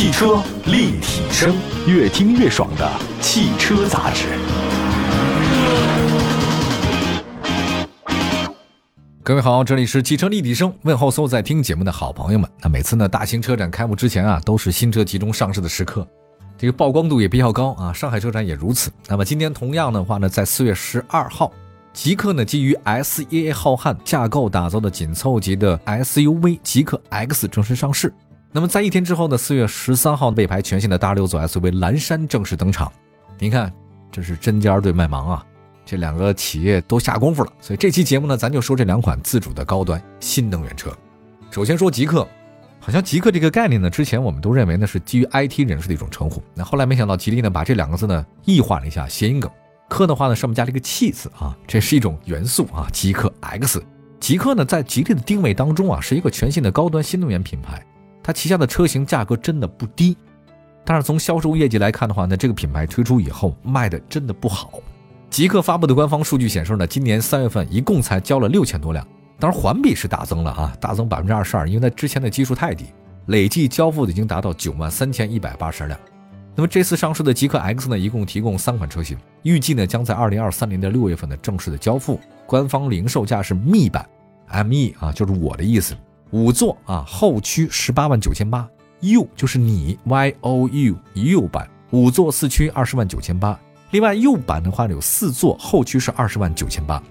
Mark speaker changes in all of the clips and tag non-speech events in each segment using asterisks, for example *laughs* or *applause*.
Speaker 1: 汽车立体声，越听越爽的汽车杂志。
Speaker 2: 各位好，这里是汽车立体声，问候所有在听节目的好朋友们。那每次呢，大型车展开幕之前啊，都是新车集中上市的时刻，这个曝光度也比较高啊。上海车展也如此。那么今天同样的话呢，在四月十二号，极客呢基于 SEA 浩瀚架构打造的紧凑级的 SUV 极客 X 正式上市。那么在一天之后呢，四月十三号，魏牌全新的大六座 SUV 蓝山正式登场。您看，这是针尖对麦芒啊。这两个企业都下功夫了，所以这期节目呢，咱就说这两款自主的高端新能源车。首先说极客，好像极客这个概念呢，之前我们都认为呢是基于 IT 人士的一种称呼。那后来没想到吉利呢把这两个字呢异化了一下，谐音梗。客的话呢上面加了一个气字啊，这是一种元素啊。极客 X，极客呢在吉利的定位当中啊是一个全新的高端新能源品牌，它旗下的车型价格真的不低，但是从销售业绩来看的话呢，这个品牌推出以后卖的真的不好。极客发布的官方数据显示呢，今年三月份一共才交了六千多辆，当然环比是大增了啊，大增百分之二十二，因为它之前的基数太低，累计交付的已经达到九万三千一百八十辆。那么这次上市的极客 X 呢，一共提供三款车型，预计呢将在二零二三年的六月份的正式的交付，官方零售价是 ME 版，ME 啊就是我的意思，五座啊后驱十八万九千八，U 就是你 Y O U U 版，五座四驱二十万九千八。另外，U 版的话呢有四座，后驱是二十万九千八。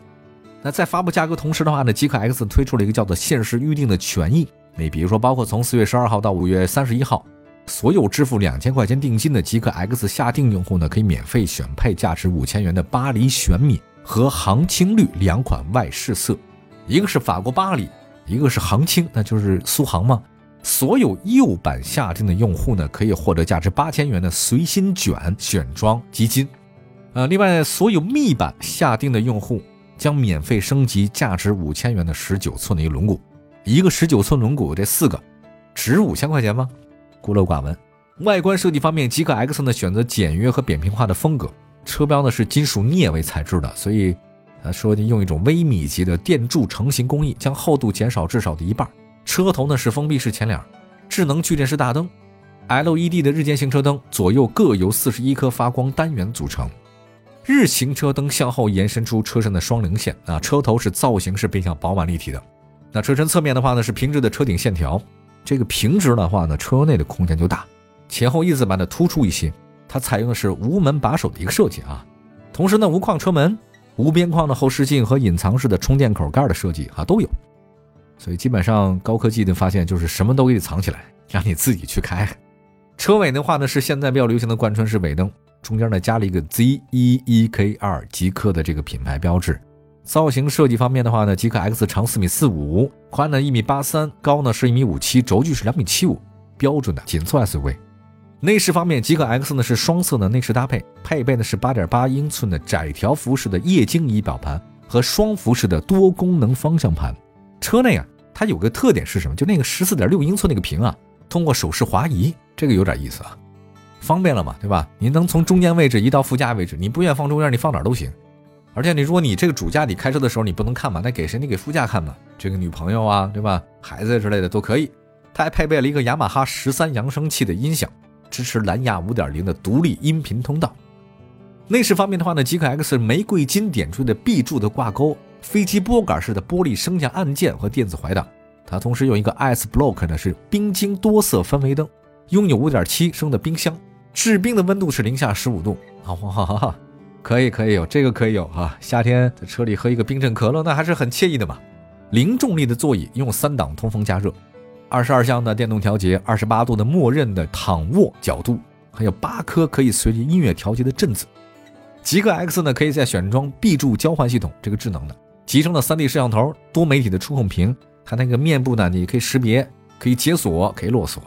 Speaker 2: 那在发布价格同时的话呢，极客 X 推出了一个叫做限时预定的权益。你比如说，包括从四月十二号到五月三十一号，所有支付两千块钱定金的极客 X 下定用户呢，可以免费选配价值五千元的巴黎玄米和航青绿两款外饰色，一个是法国巴黎，一个是航青，那就是苏杭嘛。所有右版下定的用户呢，可以获得价值八千元的随心卷选装基金。呃，另外，所有密版下定的用户将免费升级价值五千元的十九寸的一个轮毂，一个十九寸轮毂，这四个值五千块钱吗？孤陋寡闻。外观设计方面，极客 X 呢选择简约和扁平化的风格，车标呢是金属镍为材质的，所以啊说用一种微米级的电柱成型工艺，将厚度减少至少的一半。车头呢是封闭式前脸，智能矩阵式大灯，LED 的日间行车灯，左右各由四十一颗发光单元组成。日行车灯向后延伸出车身的双棱线啊，车头是造型是比较饱满立体的。那车身侧面的话呢是平直的车顶线条，这个平直的话呢车内的空间就大，前后一字板的突出一些。它采用的是无门把手的一个设计啊，同时呢无框车门、无边框的后视镜和隐藏式的充电口盖的设计啊都有。所以基本上高科技的发现就是什么都给你藏起来，让你自己去开。车尾的话呢是现在比较流行的贯穿式尾灯。中间呢加了一个 Z 一一 K 二极客的这个品牌标志。造型设计方面的话呢，极客 X 长四米四五，宽呢一米八三，高呢是一米五七，轴距是两米七五，标准的紧凑 SUV。内饰方面，极客 X 呢是双色的内饰搭配，配备的是八点八英寸的窄条幅式的液晶仪表盘和双幅式的多功能方向盘。车内啊，它有个特点是什么？就那个十四点六英寸那个屏啊，通过手势滑移，这个有点意思啊。方便了嘛，对吧？你能从中间位置移到副驾位置，你不愿放中间，你放哪都行。而且你如果你这个主驾你开车的时候你不能看嘛，那给谁？你给副驾看嘛，这个女朋友啊，对吧？孩子之类的都可以。它还配备了一个雅马哈十三扬声器的音响，支持蓝牙五点零的独立音频通道。内饰方面的话呢，极客 X 玫瑰金点缀的 B 柱的挂钩，飞机拨杆式的玻璃升降按键和电子怀档。它同时用一个 S Block 呢是冰晶多色氛围灯，拥有五点七升的冰箱。制冰的温度是零下十五度，好，好，好，好，可以，可以有这个可以有啊。夏天在车里喝一个冰镇可乐，那还是很惬意的嘛。零重力的座椅用三档通风加热，二十二项的电动调节，二十八度的默认的躺卧角度，还有八颗可以随着音乐调节的振子。极客 X 呢，可以在选装 B 柱交换系统，这个智能的，集成的三 D 摄像头，多媒体的触控屏，它那个面部呢，你可以识别，可以解锁，可以落锁。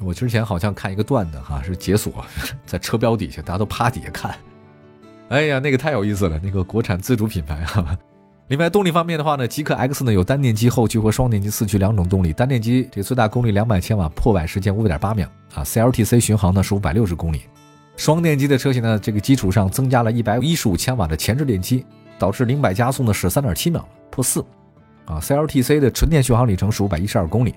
Speaker 2: 我之前好像看一个段子哈，是解锁 *laughs* 在车标底下，大家都趴底下看。哎呀，那个太有意思了，那个国产自主品牌哈。另外动力方面的话呢，极客 X 呢有单电机后驱和双电机四驱两种动力，单电机这最大功率两百千瓦，破百时间五点八秒啊，CLTC 巡航呢是五百六十公里。双电机的车型呢，这个基础上增加了一百一十五千瓦的前置电机，导致零百加速呢是三点七秒，破四啊。CLTC 的纯电续航里程是五百一十二公里。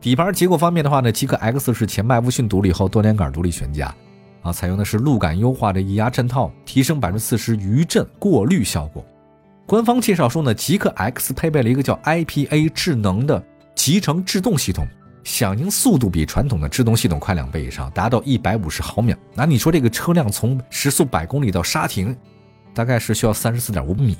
Speaker 2: 底盘结构方面的话呢，极氪 X 是前麦弗逊独立后多连杆独立悬架，啊，采用的是路感优化的液压衬套，提升百分之四十余震过滤效果。官方介绍说呢，极氪 X 配备了一个叫 IPA 智能的集成制动系统，响应速度比传统的制动系统快两倍以上，达到一百五十毫秒。那你说这个车辆从时速百公里到刹停，大概是需要三十四点五米。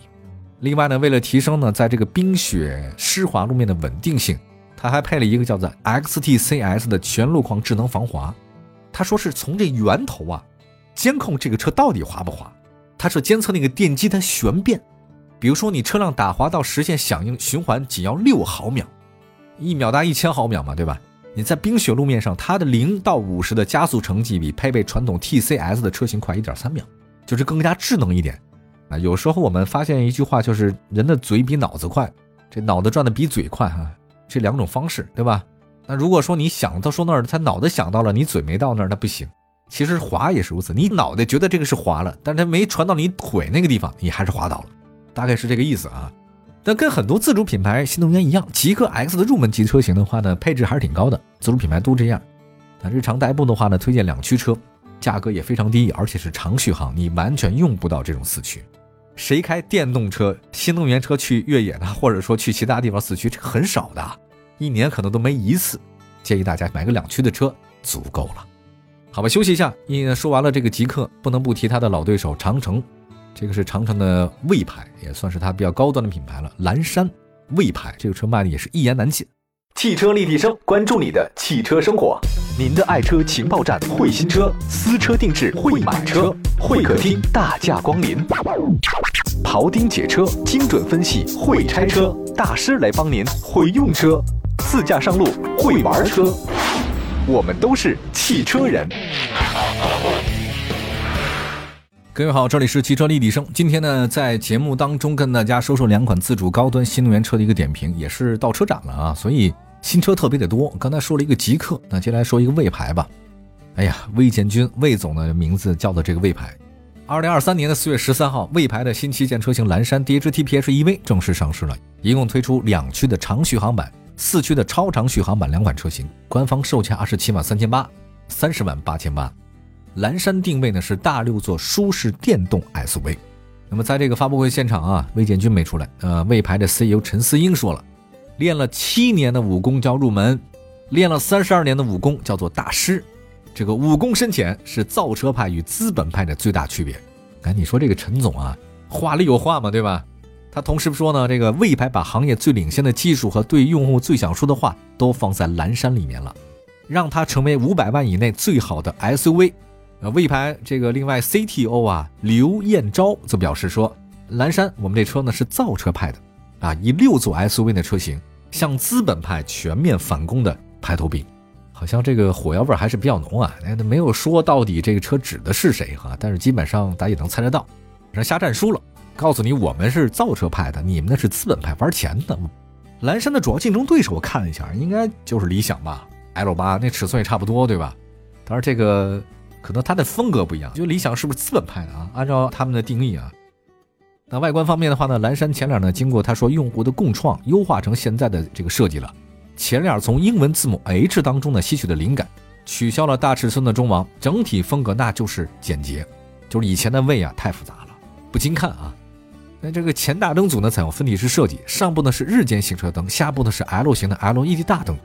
Speaker 2: 另外呢，为了提升呢，在这个冰雪湿滑路面的稳定性。它还配了一个叫做 XTCS 的全路况智能防滑，他说是从这源头啊，监控这个车到底滑不滑，它是监测那个电机它旋变，比如说你车辆打滑到实现响应循环仅要六毫秒，一秒大一千毫秒嘛，对吧？你在冰雪路面上，它的零到五十的加速成绩比配备传统 TCS 的车型快一点三秒，就是更加智能一点。啊，有时候我们发现一句话，就是人的嘴比脑子快，这脑子转的比嘴快哈。这两种方式，对吧？那如果说你想到说那儿，他脑子想到了，你嘴没到那儿，那不行。其实滑也是如此，你脑袋觉得这个是滑了，但是它没传到你腿那个地方，你还是滑倒了，大概是这个意思啊。但跟很多自主品牌新能源一样，极氪 X 的入门级车型的话呢，配置还是挺高的，自主品牌都这样。那日常代步的话呢，推荐两驱车，价格也非常低，而且是长续航，你完全用不到这种四驱。谁开电动车、新能源车去越野呢？或者说去其他地方四驱，这个很少的，一年可能都没一次。建议大家买个两驱的车足够了。好吧，休息一下。为说完了这个极客，不能不提他的老对手长城。这个是长城的魏牌，也算是它比较高端的品牌了。蓝山魏牌这个车卖的也是一言难尽。
Speaker 1: 汽车立体声，关注你的汽车生活。您的爱车情报站，会新车，私车定制，会买车，会客厅大驾光临，庖丁解车，精准分析，会拆车大师来帮您，会用车，自驾上路，会玩车，我们都是汽车人。
Speaker 2: 各位好，这里是汽车立体声。今天呢，在节目当中跟大家说说两款自主高端新能源车的一个点评，也是到车展了啊，所以。新车特别的多，刚才说了一个极客，那接下来说一个魏牌吧。哎呀，魏建军魏总的名字叫的这个魏牌。二零二三年的四月十三号，魏牌的新旗舰车型蓝山 DHT PHEV 正式上市了，一共推出两驱的长续航版、四驱的超长续航版两款车型，官方售价二十七万三千八、三十万八千八。蓝山定位呢是大六座舒适电动 SUV。那么在这个发布会现场啊，魏建军没出来，呃，魏牌的 CEO 陈思英说了。练了七年的武功叫入门，练了三十二年的武功叫做大师。这个武功深浅是造车派与资本派的最大区别。哎，你说这个陈总啊，话里有话嘛，对吧？他同时说呢，这个魏牌把行业最领先的技术和对用户最想说的话都放在蓝山里面了，让它成为五百万以内最好的 SUV。呃，魏牌这个另外 CTO 啊刘彦昭则表示说，蓝山我们这车呢是造车派的。啊，以六座 SUV 的车型向资本派全面反攻的排头兵，好像这个火药味还是比较浓啊。那没有说到底这个车指的是谁哈，但是基本上大家也能猜得到，让瞎战书了。告诉你，我们是造车派的，你们那是资本派玩钱的。蓝山的主要竞争对手我看了一下，应该就是理想吧，L 八那尺寸也差不多，对吧？当然这个可能它的风格不一样，就理想是不是资本派的啊？按照他们的定义啊。那外观方面的话呢，蓝山前脸呢，经过他说用户的共创，优化成现在的这个设计了。前脸从英文字母 H 当中呢吸取的灵感，取消了大尺寸的中网，整体风格那就是简洁，就是以前的魏啊太复杂了，不经看啊。那这个前大灯组呢采用分体式设计，上部呢是日间行车灯，下部呢是 L 型的 LED 大灯。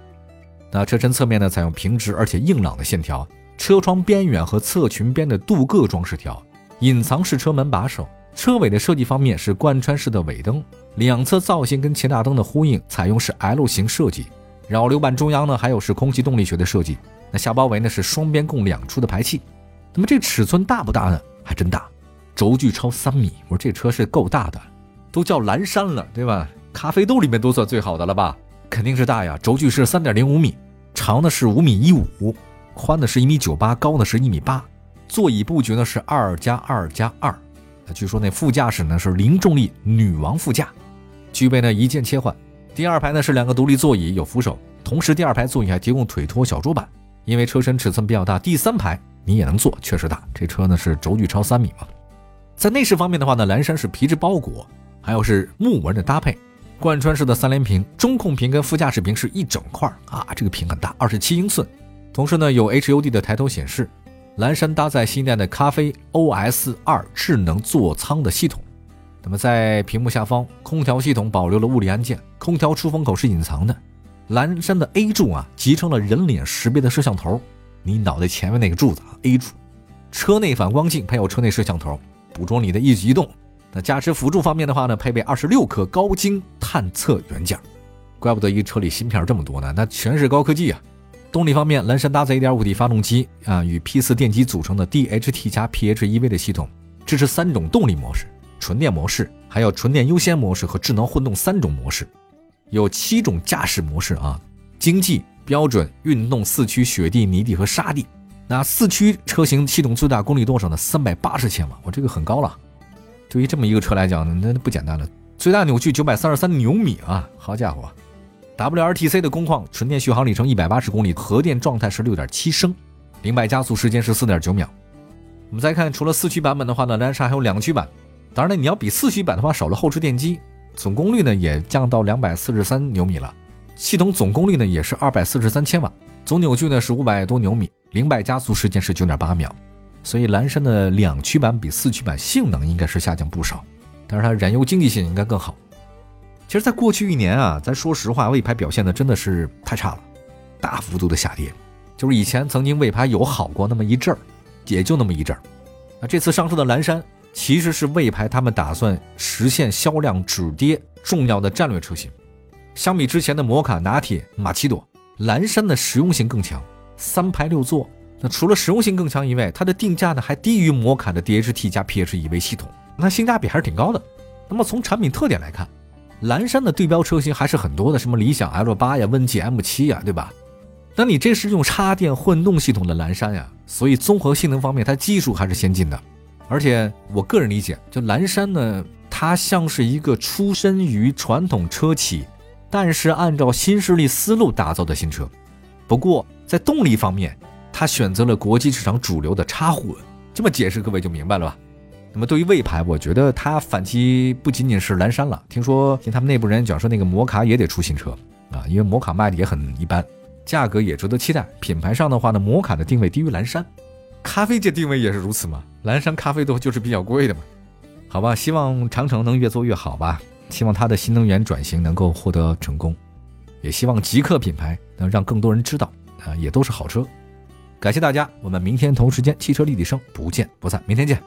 Speaker 2: 那车身侧面呢采用平直而且硬朗的线条，车窗边缘和侧裙边的镀铬装饰条，隐藏式车门把手。车尾的设计方面是贯穿式的尾灯，两侧造型跟前大灯的呼应，采用是 L 型设计。扰流板中央呢还有是空气动力学的设计。那下包围呢是双边共两出的排气。那么这尺寸大不大呢？还真大，轴距超三米。我说这车是够大的，都叫蓝山了，对吧？咖啡豆里面都算最好的了吧？肯定是大呀。轴距是三点零五米，长的是五米一五，宽的是一米九八，高的是一米八。座椅布局呢是二加二加二。据说那副驾驶呢是零重力女王副驾，具备呢一键切换。第二排呢是两个独立座椅，有扶手，同时第二排座椅还提供腿托小桌板。因为车身尺寸比较大，第三排你也能坐，确实大。这车呢是轴距超三米嘛。在内饰方面的话呢，蓝山是皮质包裹，还有是木纹的搭配。贯穿式的三连屏，中控屏跟副驾驶屏是一整块啊，这个屏很大，二十七英寸。同时呢，有 HUD 的抬头显示。蓝山搭载新一代的咖啡 OS 二智能座舱的系统。那么在屏幕下方，空调系统保留了物理按键，空调出风口是隐藏的。蓝山的 A 柱啊，集成了人脸识别的摄像头，你脑袋前面那个柱子啊，A 柱。车内反光镜配有车内摄像头，捕捉你的一举一动。那驾驶辅助方面的话呢，配备二十六颗高精探测元件，怪不得一车里芯片这么多呢，那全是高科技啊。动力方面，蓝山搭载 1.5T 发动机啊，与 P4 电机组成的 DHT 加 PHEV 的系统，支持三种动力模式：纯电模式，还有纯电优先模式和智能混动三种模式，有七种驾驶模式啊，经济、标准、运动、四驱、雪地、泥地和沙地。那四驱车型系统最大功率多少呢？三百八十千瓦，我这个很高了。对于这么一个车来讲呢，那不简单了。最大扭矩九百三十三牛米啊，好家伙！WRTC 的工况，纯电续航里程一百八十公里，核电状态是六点七升，零百加速时间是四点九秒。我们再看，除了四驱版本的话呢，蓝山还有两驱版。当然呢，你要比四驱版的话少了后置电机，总功率呢也降到两百四十三牛米了。系统总功率呢也是二百四十三千瓦，总扭矩呢是五百多牛米，零百加速时间是九点八秒。所以蓝山的两驱版比四驱版性能应该是下降不少，但是它燃油经济性应该更好。其实，在过去一年啊，咱说实话，魏牌表现的真的是太差了，大幅度的下跌。就是以前曾经魏牌有好过那么一阵儿，也就那么一阵儿。那这次上市的蓝山，其实是魏牌他们打算实现销量止跌重要的战略车型。相比之前的摩卡、拿铁、马奇朵，蓝山的实用性更强，三排六座。那除了实用性更强以外，它的定价呢还低于摩卡的 DHT 加 PHEV 系统，那性价比还是挺高的。那么从产品特点来看，蓝山的对标车型还是很多的，什么理想 L 八呀、问界 M 七呀，对吧？那你这是用插电混动系统的蓝山呀，所以综合性能方面，它技术还是先进的。而且我个人理解，就蓝山呢，它像是一个出身于传统车企，但是按照新势力思路打造的新车。不过在动力方面，它选择了国际市场主流的插混。这么解释，各位就明白了吧？那么对于魏牌，我觉得它反击不仅仅是蓝山了。听说听他们内部人讲说，那个摩卡也得出新车啊，因为摩卡卖的也很一般，价格也值得期待。品牌上的话呢，摩卡的定位低于蓝山，咖啡界定位也是如此嘛。蓝山咖啡豆就是比较贵的嘛。好吧，希望长城能越做越好吧。希望它的新能源转型能够获得成功，也希望极客品牌能让更多人知道啊，也都是好车。感谢大家，我们明天同时间汽车立体声不见不散，明天见。